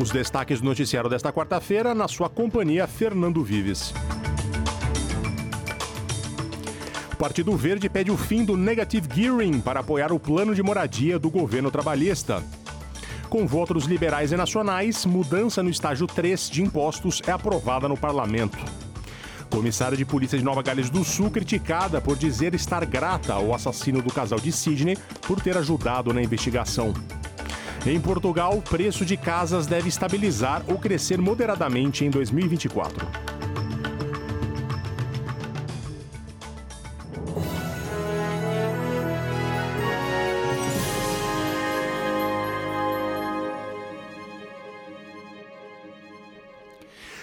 Os destaques do noticiário desta quarta-feira, na sua companhia, Fernando Vives. O Partido Verde pede o fim do negative gearing para apoiar o plano de moradia do governo trabalhista. Com voto dos liberais e nacionais, mudança no estágio 3 de impostos é aprovada no parlamento. Comissária de polícia de Nova Gales do Sul criticada por dizer estar grata ao assassino do casal de Sydney por ter ajudado na investigação. Em Portugal, o preço de casas deve estabilizar ou crescer moderadamente em 2024.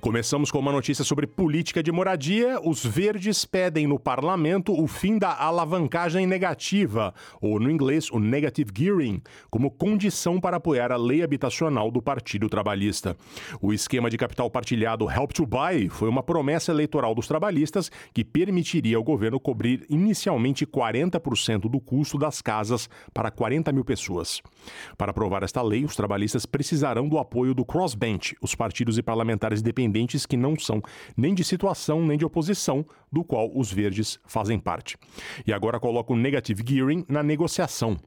Começamos com uma notícia sobre política de moradia. Os verdes pedem no parlamento o fim da alavancagem negativa, ou no inglês, o negative gearing, como condição para apoiar a lei habitacional do Partido Trabalhista. O esquema de capital partilhado Help to Buy foi uma promessa eleitoral dos trabalhistas que permitiria ao governo cobrir inicialmente 40% do custo das casas para 40 mil pessoas. Para aprovar esta lei, os trabalhistas precisarão do apoio do crossbench, os partidos e parlamentares independentes independentes que não são nem de situação nem de oposição, do qual os verdes fazem parte. E agora coloca o negative gearing na negociação.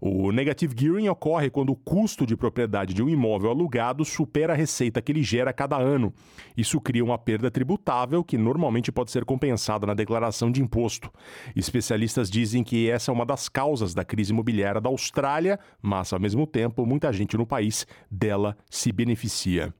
O negative gearing ocorre quando o custo de propriedade de um imóvel alugado supera a receita que ele gera cada ano. Isso cria uma perda tributável que normalmente pode ser compensada na declaração de imposto. Especialistas dizem que essa é uma das causas da crise imobiliária da Austrália, mas, ao mesmo tempo, muita gente no país dela se beneficia.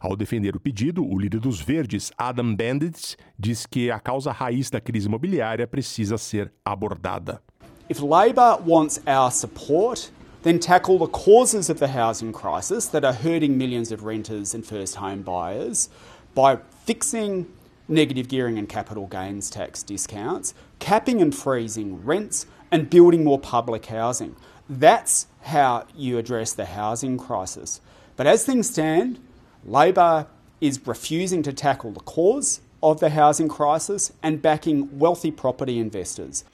Ao defender o pedido, o líder dos Verdes, Adam Bandit, diz que a causa raiz da crise imobiliária precisa ser abordada. If Labor wants our support, then tackle the causes of the housing crisis that are hurting millions of renters and first home buyers by fixing negative gearing and capital gains tax discounts, capping and freezing rents, and building more public housing. That's how you address the housing crisis. But as things stand, Labor is refusing to tackle the cause of the housing crisis and backing wealthy property investors.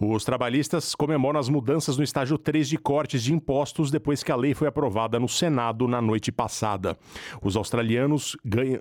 Os trabalhistas comemoram as mudanças no estágio 3 de cortes de impostos depois que a lei foi aprovada no Senado na noite passada. Os australianos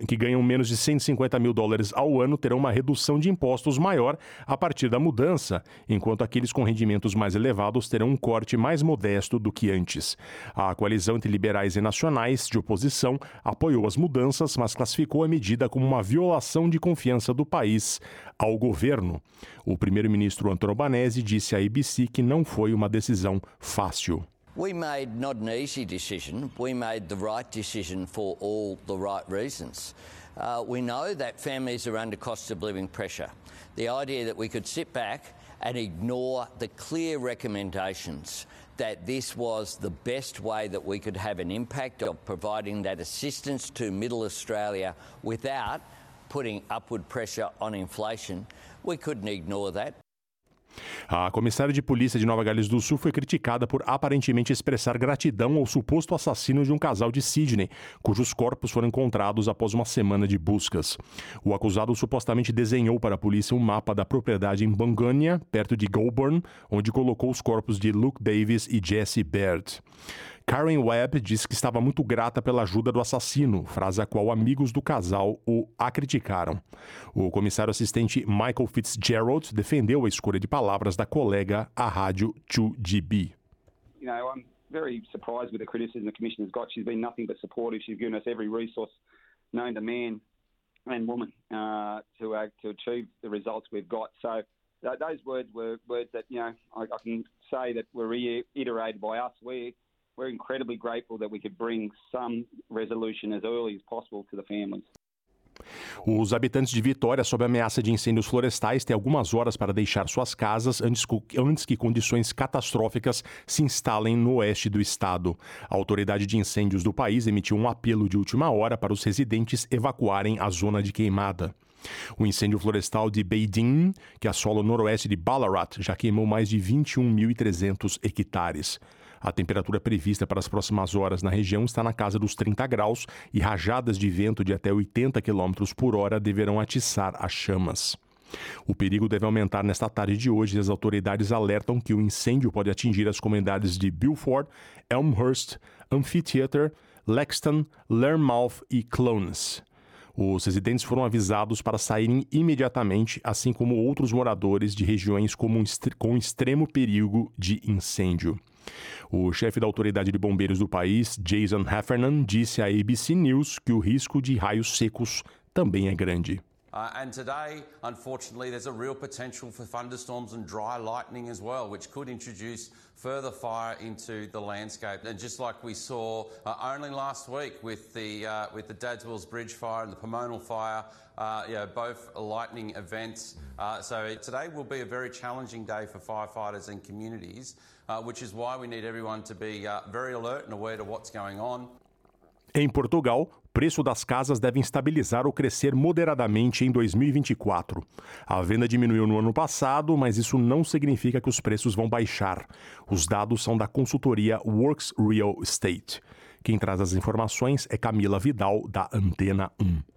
que ganham menos de 150 mil dólares ao ano terão uma redução de impostos maior a partir da mudança, enquanto aqueles com rendimentos mais elevados terão um corte mais modesto do que antes. A coalizão entre liberais e nacionais de oposição apoiou as mudanças, mas classificou a medida como uma violação de confiança do país ao governo. O primeiro-ministro Antônio Albanese Albanese disse à ABC que não foi uma decisão fácil. We made not an easy decision, we made the right decision for all the right reasons. Uh, we know that families are under cost of living pressure. The idea that we could sit back and ignore the clear recommendations that this was the best way that we could have an impact of providing that assistance to Middle Australia without putting upward pressure on inflation, we couldn't ignore that. A comissária de polícia de Nova Gales do Sul foi criticada por aparentemente expressar gratidão ao suposto assassino de um casal de Sydney, cujos corpos foram encontrados após uma semana de buscas. O acusado supostamente desenhou para a polícia um mapa da propriedade em Bungonia, perto de Goulburn, onde colocou os corpos de Luke Davis e Jesse Baird. Karen Webb disse que estava muito grata pela ajuda do assassino, frase a qual amigos do casal o a criticaram. O comissário assistente Michael Fitzgerald defendeu a escolha de palavras da colega à rádio 2GB. You know, I'm very surprised with the criticism the commission has got. She's been nothing but supportive. She's given us every resource known to man and woman uh, to uh, to achieve the results we've got. So th- those words were words that you know I, I can say that were reiterated by us. We we're incredibly grateful that we could bring some resolution as early as possible to the families. Os habitantes de Vitória, sob ameaça de incêndios florestais, têm algumas horas para deixar suas casas antes, que condições catastróficas se instalem no oeste do estado. A autoridade de incêndios do país emitiu um apelo de última hora para os residentes evacuarem a zona de queimada. O incêndio florestal de Beidin, que assola o noroeste de Ballarat, já queimou mais de 21.300 hectares. A temperatura prevista para as próximas horas na região está na casa dos 30 graus e rajadas de vento de até 80 km por hora deverão atiçar as chamas. O perigo deve aumentar nesta tarde de hoje e as autoridades alertam que o incêndio pode atingir as comunidades de Beaufort, Elmhurst, Amphitheater, Lexington, Learmouth e Clones. Os residentes foram avisados para saírem imediatamente, assim como outros moradores de regiões com extremo perigo de incêndio. O chefe da autoridade de bombeiros do país, Jason Heffernan, disse à ABC News que o risco de raios secos também é grande. Uh, and today, unfortunately, there's a real potential for thunderstorms and dry lightning as well, which could introduce further fire into the landscape. And just like we saw uh, only last week with the uh, with the Dadswills Bridge fire and the Pomona fire, uh, you know, both lightning events. Uh, so today will be a very challenging day for firefighters and communities, which is why we need everyone to be very alert and aware to what's going on. Em Portugal, preço das casas deve estabilizar ou crescer moderadamente em 2024. A venda diminuiu no ano passado, mas isso não significa que os preços vão baixar. Os dados são da consultoria Works Real Estate. Quem traz as informações é Camila Vidal, da Antena 1.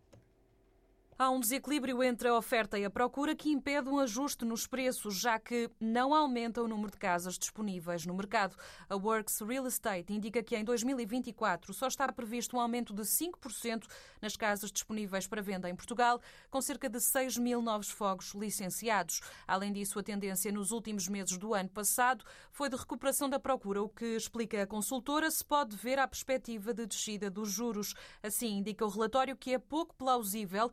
Há um desequilíbrio entre a oferta e a procura que impede um ajuste nos preços, já que não aumenta o número de casas disponíveis no mercado. A Works Real Estate indica que em 2024 só está previsto um aumento de 5% nas casas disponíveis para venda em Portugal, com cerca de 6 mil novos fogos licenciados. Além disso, a tendência nos últimos meses do ano passado foi de recuperação da procura, o que explica a consultora se pode ver a perspectiva de descida dos juros. Assim, indica o relatório que é pouco plausível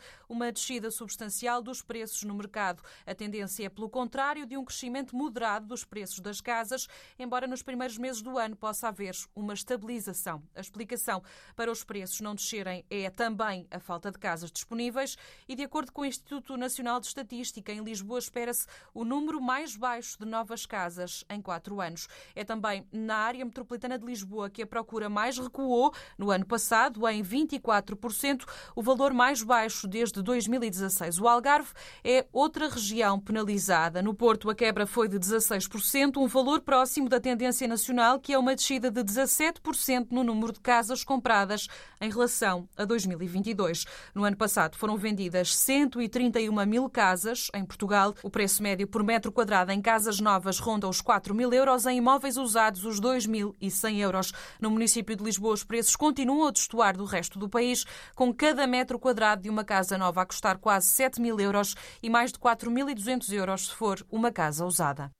descida substancial dos preços no mercado. A tendência é, pelo contrário, de um crescimento moderado dos preços das casas, embora nos primeiros meses do ano possa haver uma estabilização. A explicação para os preços não descerem é também a falta de casas disponíveis e, de acordo com o Instituto Nacional de Estatística, em Lisboa espera-se o número mais baixo de novas casas em quatro anos. É também na área metropolitana de Lisboa que a procura mais recuou no ano passado, em 24%, o valor mais baixo desde 2016. O Algarve é outra região penalizada. No Porto, a quebra foi de 16%, um valor próximo da tendência nacional, que é uma descida de 17% no número de casas compradas em relação a 2022. No ano passado foram vendidas 131 mil casas em Portugal. O preço médio por metro quadrado em casas novas ronda os 4 mil euros, em imóveis usados os 2.100 euros. No município de Lisboa, os preços continuam a destoar do resto do país, com cada metro quadrado de uma casa nova a custar quase 7 mil euros e mais de 4.200 euros se for uma casa usada.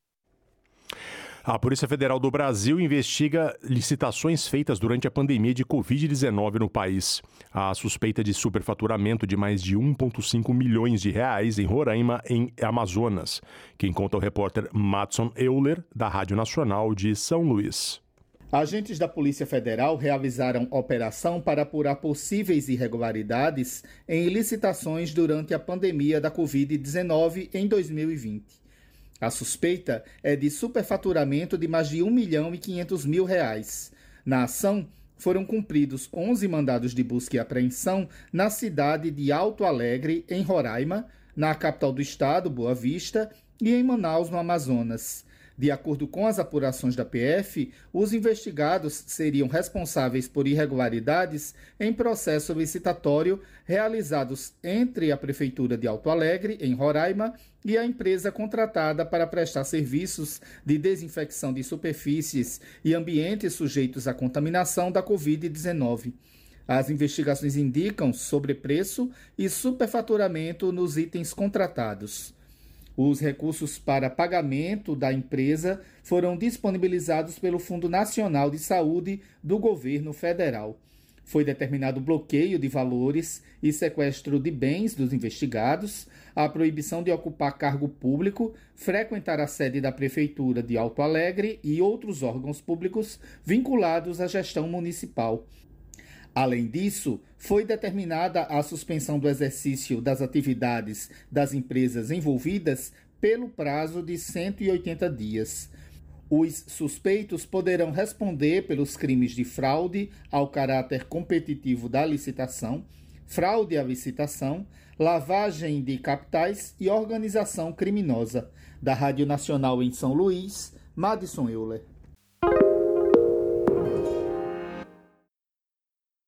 A Polícia Federal do Brasil investiga licitações feitas durante a pandemia de Covid-19 no país. A suspeita de superfaturamento de mais de 1,5 milhões de reais em Roraima, em Amazonas. Quem conta é o repórter Matson Euler, da Rádio Nacional de São Luís. Agentes da Polícia Federal realizaram operação para apurar possíveis irregularidades em licitações durante a pandemia da Covid-19 em 2020. A suspeita é de superfaturamento de mais de 1 milhão e 500 mil reais. Na ação, foram cumpridos 11 mandados de busca e apreensão na cidade de Alto Alegre, em Roraima, na capital do estado, Boa Vista, e em Manaus, no Amazonas. De acordo com as apurações da PF, os investigados seriam responsáveis por irregularidades em processo licitatório realizados entre a Prefeitura de Alto Alegre, em Roraima, e a empresa contratada para prestar serviços de desinfecção de superfícies e ambientes sujeitos à contaminação da Covid-19. As investigações indicam sobrepreço e superfaturamento nos itens contratados. Os recursos para pagamento da empresa foram disponibilizados pelo Fundo Nacional de Saúde do governo federal. Foi determinado bloqueio de valores e sequestro de bens dos investigados, a proibição de ocupar cargo público, frequentar a sede da Prefeitura de Alto Alegre e outros órgãos públicos vinculados à gestão municipal. Além disso, foi determinada a suspensão do exercício das atividades das empresas envolvidas pelo prazo de 180 dias. Os suspeitos poderão responder pelos crimes de fraude ao caráter competitivo da licitação, fraude à licitação, lavagem de capitais e organização criminosa. Da Rádio Nacional em São Luís, Madison Euler.